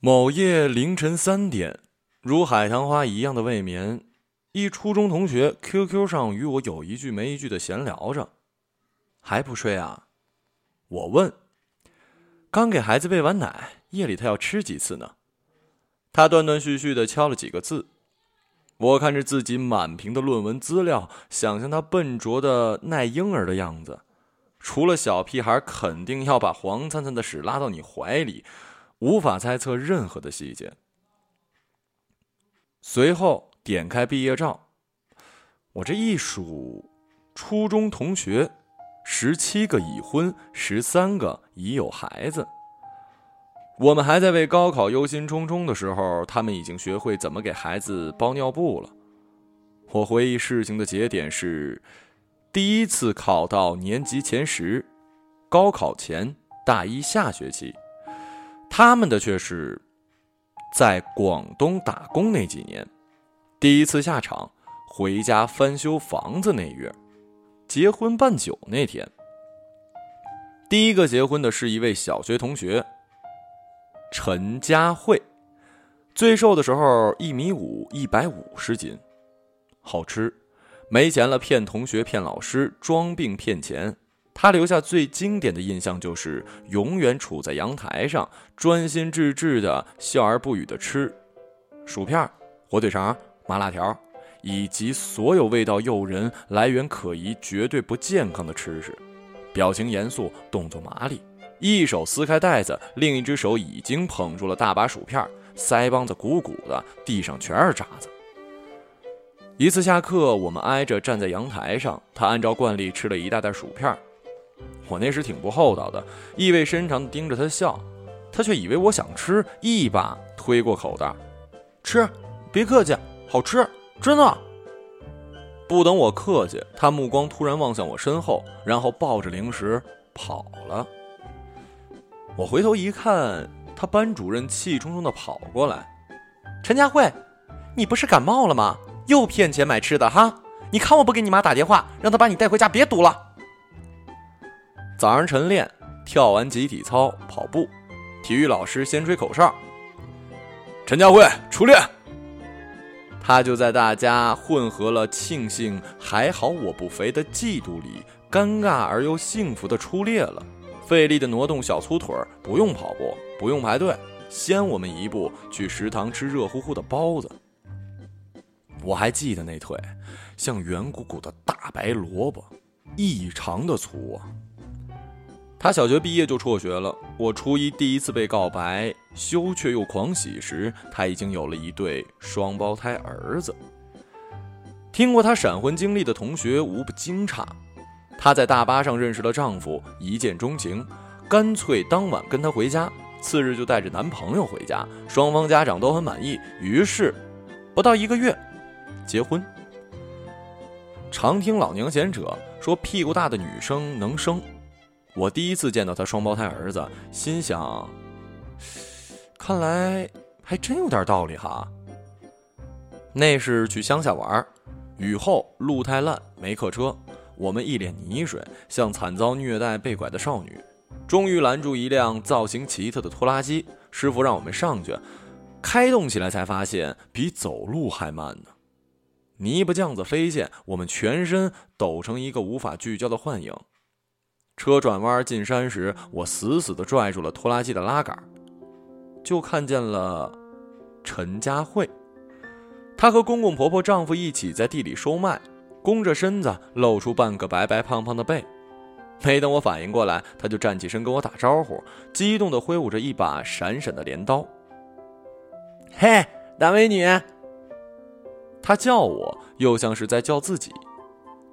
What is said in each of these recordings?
某夜凌晨三点，如海棠花一样的未眠，一初中同学 QQ 上与我有一句没一句的闲聊着，还不睡啊？我问。刚给孩子喂完奶，夜里他要吃几次呢？他断断续续的敲了几个字。我看着自己满屏的论文资料，想象他笨拙的耐婴儿的样子，除了小屁孩肯定要把黄灿灿的屎拉到你怀里。无法猜测任何的细节。随后点开毕业照，我这一数，初中同学，十七个已婚，十三个已有孩子。我们还在为高考忧心忡忡的时候，他们已经学会怎么给孩子包尿布了。我回忆事情的节点是，第一次考到年级前十，高考前大一下学期。他们的却是，在广东打工那几年，第一次下场，回家翻修房子那月，结婚办酒那天。第一个结婚的是一位小学同学，陈佳慧，最瘦的时候一米五，一百五十斤，好吃，没钱了骗同学骗老师，装病骗钱。他留下最经典的印象就是永远处在阳台上，专心致志的笑而不语的吃薯片、火腿肠、麻辣条，以及所有味道诱人、来源可疑、绝对不健康的吃食。表情严肃，动作麻利，一手撕开袋子，另一只手已经捧住了大把薯片，腮帮子鼓鼓的，地上全是渣子。一次下课，我们挨着站在阳台上，他按照惯例吃了一大袋薯片。我那时挺不厚道的，意味深长地盯着他笑，他却以为我想吃，一把推过口袋，吃，别客气，好吃，真的。不等我客气，他目光突然望向我身后，然后抱着零食跑了。我回头一看，他班主任气冲冲地跑过来：“陈佳慧，你不是感冒了吗？又骗钱买吃的哈？你看我不给你妈打电话，让她把你带回家，别堵了。”早上晨练，跳完集体操、跑步，体育老师先吹口哨。陈佳慧出列，他就在大家混合了庆幸还好我不肥的嫉妒里，尴尬而又幸福的出列了，费力的挪动小粗腿儿，不用跑步，不用排队，先我们一步去食堂吃热乎乎的包子。我还记得那腿，像圆鼓鼓的大白萝卜，异常的粗啊。他小学毕业就辍学了。我初一第一次被告白，羞却又狂喜时，他已经有了一对双胞胎儿子。听过他闪婚经历的同学无不惊诧。她在大巴上认识了丈夫，一见钟情，干脆当晚跟他回家，次日就带着男朋友回家，双方家长都很满意，于是不到一个月，结婚。常听老娘贤者说，屁股大的女生能生。我第一次见到他双胞胎儿子，心想：看来还真有点道理哈。那是去乡下玩，雨后路太烂，没客车，我们一脸泥水，像惨遭虐待被拐的少女。终于拦住一辆造型奇特的拖拉机，师傅让我们上去，开动起来才发现比走路还慢呢。泥巴酱子飞溅，我们全身抖成一个无法聚焦的幻影。车转弯进山时，我死死地拽住了拖拉机的拉杆，就看见了陈佳慧。她和公公婆婆、丈夫一起在地里收麦，弓着身子，露出半个白白胖胖的背。没等我反应过来，她就站起身跟我打招呼，激动地挥舞着一把闪闪的镰刀。“嘿，大美女！”她叫我，又像是在叫自己。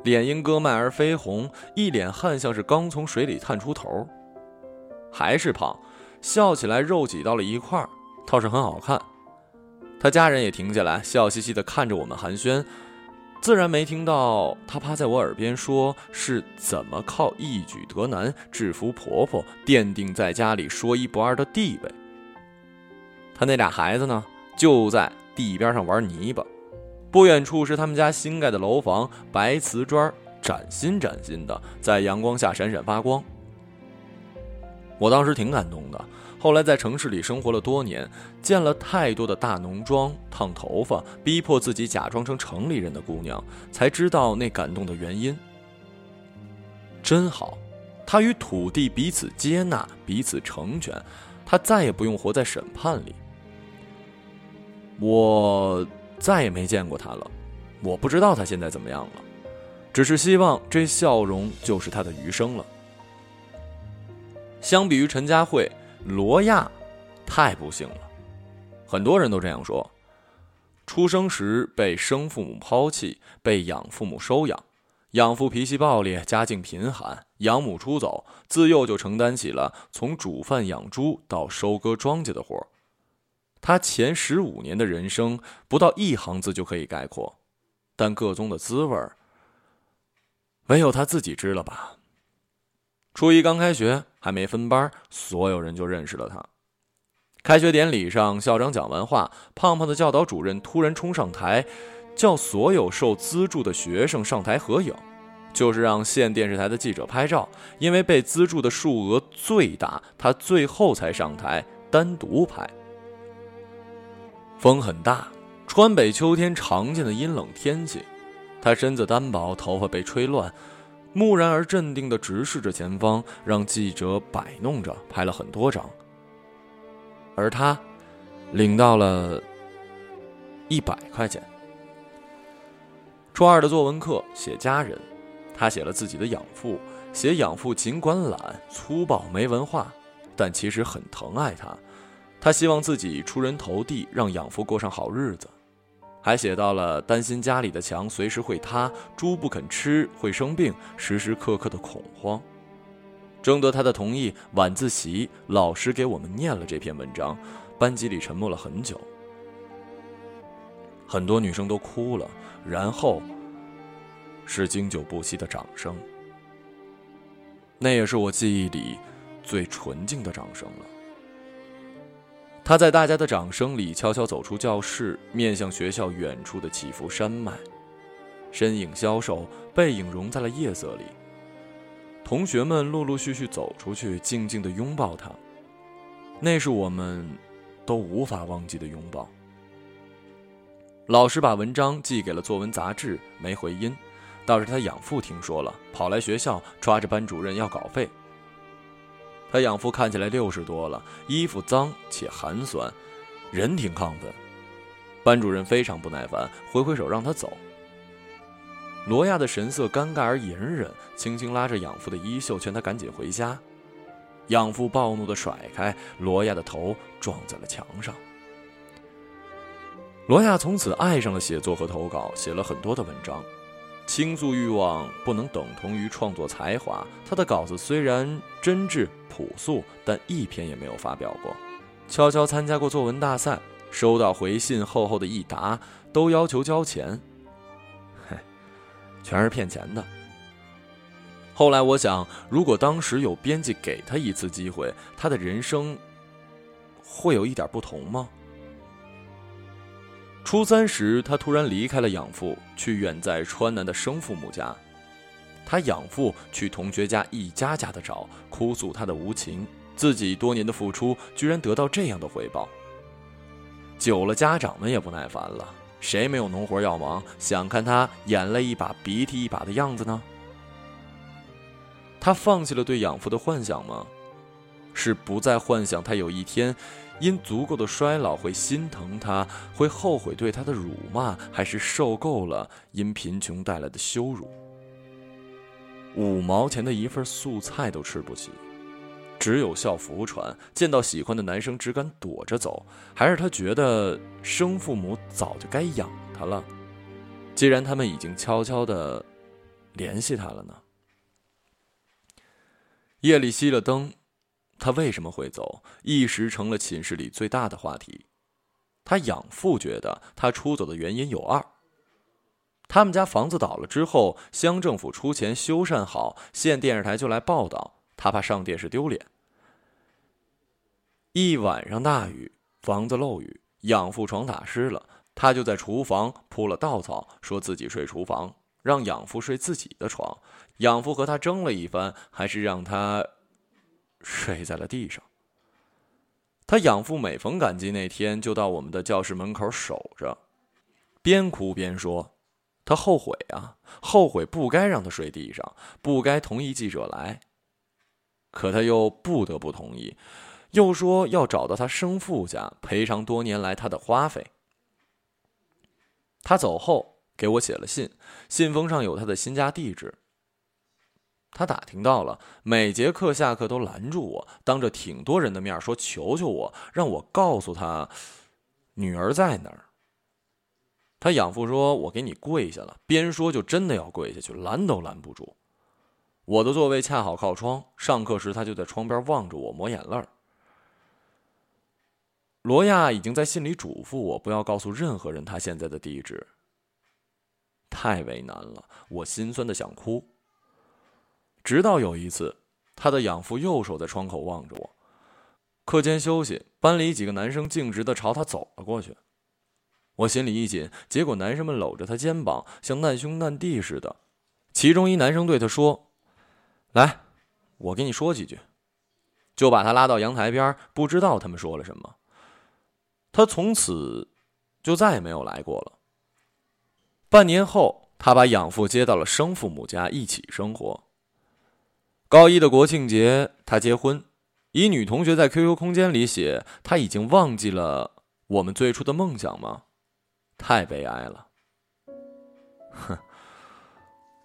脸因割脉而绯红，一脸汗，像是刚从水里探出头。还是胖，笑起来肉挤到了一块儿，倒是很好看。他家人也停下来，笑嘻嘻地看着我们寒暄，自然没听到他趴在我耳边说是怎么靠一举得男制服婆婆，奠定在家里说一不二的地位。他那俩孩子呢，就在地边上玩泥巴。不远处是他们家新盖的楼房，白瓷砖崭新崭新的，在阳光下闪闪发光。我当时挺感动的，后来在城市里生活了多年，见了太多的大浓妆、烫头发、逼迫自己假装成城里人的姑娘，才知道那感动的原因。真好，他与土地彼此接纳，彼此成全，他再也不用活在审判里。我再也没见过他了，我不知道他现在怎么样了，只是希望这笑容就是他的余生了。相比于陈佳慧。罗亚，太不幸了，很多人都这样说。出生时被生父母抛弃，被养父母收养，养父脾气暴烈，家境贫寒，养母出走，自幼就承担起了从煮饭养猪到收割庄稼的活儿。他前十五年的人生，不到一行字就可以概括，但个中的滋味儿，唯有他自己知了吧。初一刚开学，还没分班，所有人就认识了他。开学典礼上，校长讲完话，胖胖的教导主任突然冲上台，叫所有受资助的学生上台合影，就是让县电视台的记者拍照。因为被资助的数额最大，他最后才上台单独拍。风很大，川北秋天常见的阴冷天气，他身子单薄，头发被吹乱。木然而镇定地直视着前方，让记者摆弄着拍了很多张。而他，领到了一百块钱。初二的作文课写家人，他写了自己的养父，写养父尽管懒、粗暴、没文化，但其实很疼爱他。他希望自己出人头地，让养父过上好日子。还写到了担心家里的墙随时会塌，猪不肯吃会生病，时时刻刻的恐慌。征得他的同意，晚自习老师给我们念了这篇文章，班级里沉默了很久，很多女生都哭了，然后是经久不息的掌声。那也是我记忆里最纯净的掌声了。他在大家的掌声里悄悄走出教室，面向学校远处的起伏山脉，身影消瘦，背影融在了夜色里。同学们陆陆续续走出去，静静的拥抱他，那是我们都无法忘记的拥抱。老师把文章寄给了作文杂志，没回音，倒是他养父听说了，跑来学校抓着班主任要稿费。他养父看起来六十多了，衣服脏且寒酸，人挺亢奋。班主任非常不耐烦，挥挥手让他走。罗亚的神色尴尬而隐忍，轻轻拉着养父的衣袖，劝他赶紧回家。养父暴怒的甩开罗亚的头，撞在了墙上。罗亚从此爱上了写作和投稿，写了很多的文章。倾诉欲望不能等同于创作才华。他的稿子虽然真挚朴素，但一篇也没有发表过。悄悄参加过作文大赛，收到回信厚厚的一沓，都要求交钱。嘿，全是骗钱的。后来我想，如果当时有编辑给他一次机会，他的人生会有一点不同吗？初三时，他突然离开了养父，去远在川南的生父母家。他养父去同学家一家家的找，哭诉他的无情，自己多年的付出居然得到这样的回报。久了，家长们也不耐烦了，谁没有农活要忙，想看他眼泪一把鼻涕一把的样子呢？他放弃了对养父的幻想吗？是不再幻想他有一天。因足够的衰老会心疼他，会后悔对他的辱骂，还是受够了因贫穷带来的羞辱？五毛钱的一份素菜都吃不起，只有校服穿，见到喜欢的男生只敢躲着走，还是他觉得生父母早就该养他了？既然他们已经悄悄的联系他了呢？夜里熄了灯。他为什么会走？一时成了寝室里最大的话题。他养父觉得他出走的原因有二：他们家房子倒了之后，乡政府出钱修缮好，县电视台就来报道，他怕上电视丢脸。一晚上大雨，房子漏雨，养父床打湿了，他就在厨房铺了稻草，说自己睡厨房，让养父睡自己的床。养父和他争了一番，还是让他。睡在了地上。他养父每逢赶集那天，就到我们的教室门口守着，边哭边说：“他后悔啊，后悔不该让他睡地上，不该同意记者来。可他又不得不同意，又说要找到他生父家赔偿多年来他的花费。”他走后给我写了信，信封上有他的新家地址。他打听到了，每节课下课都拦住我，当着挺多人的面说：“求求我，让我告诉他，女儿在哪儿。”他养父说：“我给你跪下了。”边说就真的要跪下去，拦都拦不住。我的座位恰好靠窗，上课时他就在窗边望着我，抹眼泪儿。罗亚已经在信里嘱咐我，不要告诉任何人他现在的地址。太为难了，我心酸的想哭。直到有一次，他的养父又守在窗口望着我。课间休息，班里几个男生径直的朝他走了过去。我心里一紧，结果男生们搂着他肩膀，像难兄难弟似的。其中一男生对他说：“来，我跟你说几句。”就把他拉到阳台边，不知道他们说了什么。他从此就再也没有来过了。半年后，他把养父接到了生父母家一起生活。高一的国庆节，他结婚。一女同学在 QQ 空间里写：“他已经忘记了我们最初的梦想吗？”太悲哀了。哼，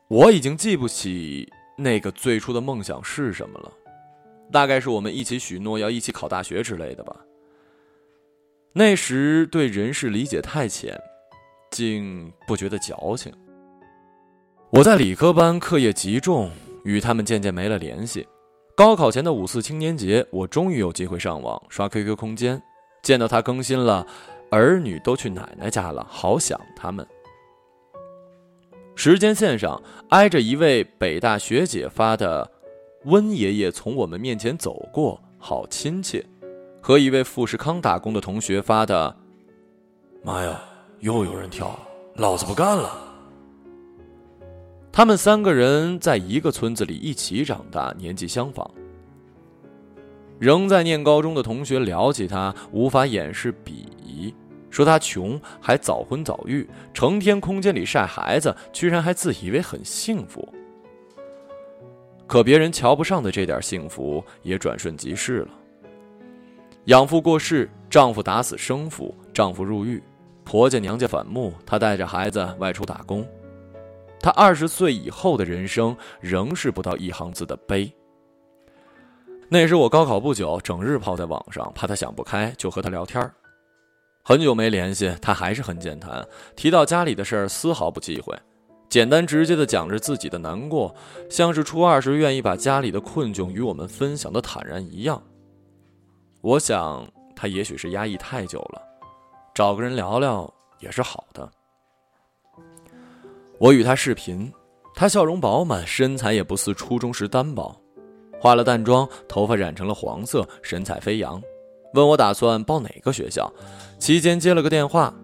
我已经记不起那个最初的梦想是什么了。大概是我们一起许诺要一起考大学之类的吧。那时对人事理解太浅，竟不觉得矫情。我在理科班，课业极重。与他们渐渐没了联系。高考前的五四青年节，我终于有机会上网刷 QQ 空间，见到他更新了“儿女都去奶奶家了，好想他们”。时间线上挨着一位北大学姐发的“温爷爷从我们面前走过，好亲切”，和一位富士康打工的同学发的“妈呀，又有人跳，老子不干了”。他们三个人在一个村子里一起长大，年纪相仿。仍在念高中的同学聊起他，无法掩饰鄙夷，说他穷，还早婚早育，成天空间里晒孩子，居然还自以为很幸福。可别人瞧不上的这点幸福，也转瞬即逝了。养父过世，丈夫打死生父，丈夫入狱，婆家娘家反目，她带着孩子外出打工。他二十岁以后的人生仍是不到一行字的悲。那时我高考不久，整日泡在网上，怕他想不开，就和他聊天很久没联系，他还是很健谈，提到家里的事儿丝毫不忌讳，简单直接的讲着自己的难过，像是初二时愿意把家里的困窘与我们分享的坦然一样。我想他也许是压抑太久了，找个人聊聊也是好的。我与她视频，她笑容饱满，身材也不似初中时单薄，化了淡妆，头发染成了黄色，神采飞扬。问我打算报哪个学校，期间接了个电话，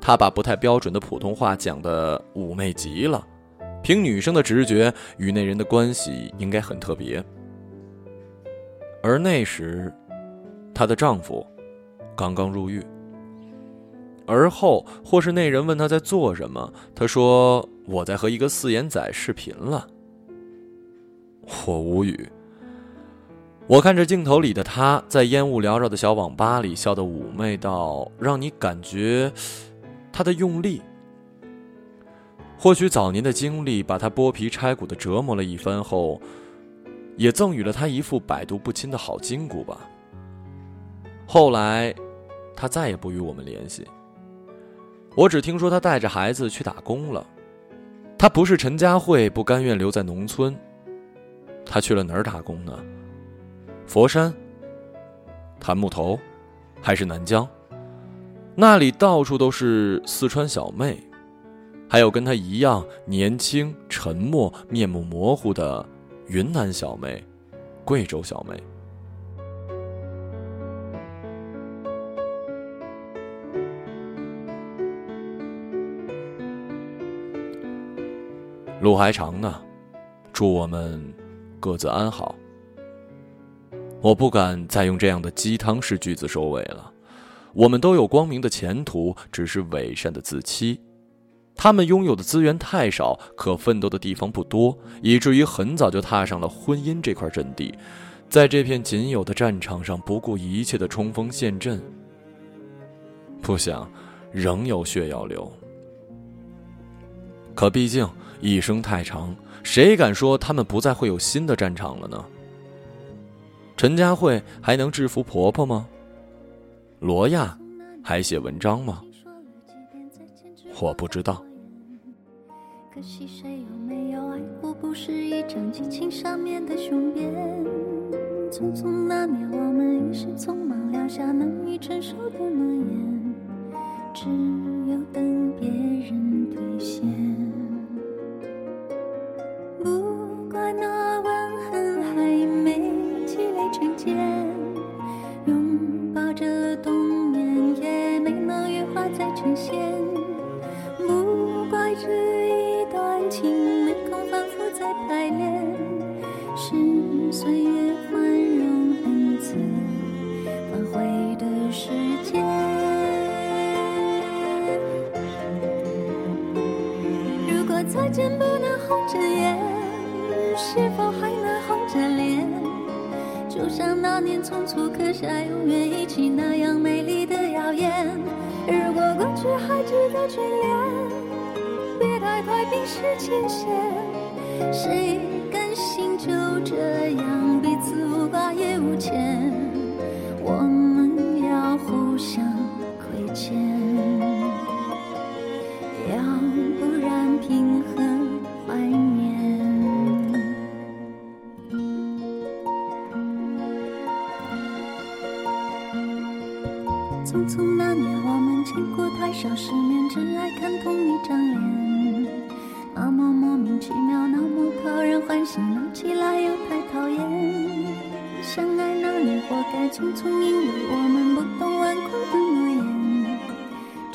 她把不太标准的普通话讲得妩媚极了。凭女生的直觉，与那人的关系应该很特别。而那时，她的丈夫刚刚入狱。而后，或是那人问他在做什么，他说：“我在和一个四眼仔视频了。”我无语。我看着镜头里的他，在烟雾缭绕的小网吧里笑得妩媚到让你感觉他的用力。或许早年的经历把他剥皮拆骨的折磨了一番后，也赠予了他一副百毒不侵的好筋骨吧。后来，他再也不与我们联系。我只听说他带着孩子去打工了，他不是陈佳慧，不甘愿留在农村。他去了哪儿打工呢？佛山、檀木头，还是南疆？那里到处都是四川小妹，还有跟他一样年轻、沉默、面目模糊的云南小妹、贵州小妹。路还长呢，祝我们各自安好。我。不敢再用这样的鸡汤式句子收尾了。我们都有光明的前途，只是伪善的自欺。他们拥有的资源太少，可奋斗的地方不多，以至于很早就踏上了婚姻这块阵地，在这片仅有的战场上不顾一切的冲锋陷阵。不想，仍有血要流。可毕竟一生太长，谁敢说他们不再会有新的战场了呢？陈佳慧还能制服婆婆吗？罗亚还写文章吗？我不知道。可惜谁有没有爱过？不是一张激情上面的雄辩。匆匆那年，我们一时匆忙撂下难以承受的诺言，只有等别人兑现。不怪那吻痕还没积累成茧，拥抱着冬眠也没能羽化再成仙。不怪这一段。情没空反复再排练，是岁月宽容恩赐反悔的时间。如果再见不能红着眼，匆匆刻下永远一起那样美丽的谣言。如果过去还值得眷恋。别太快冰释前嫌，谁甘心就这样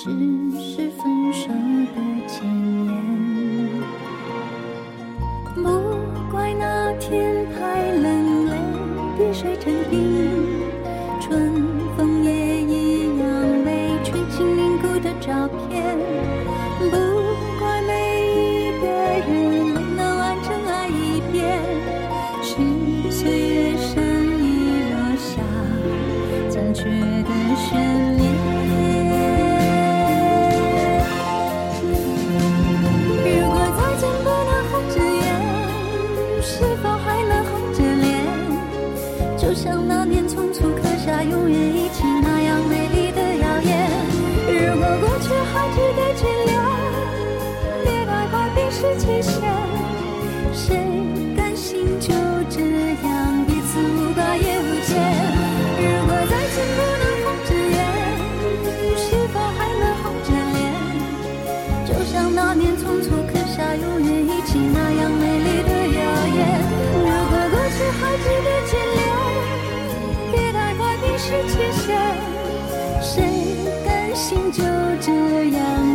只是分手的前言。不怪那天太冷，泪滴水成冰，是缺陷，谁甘心就这样？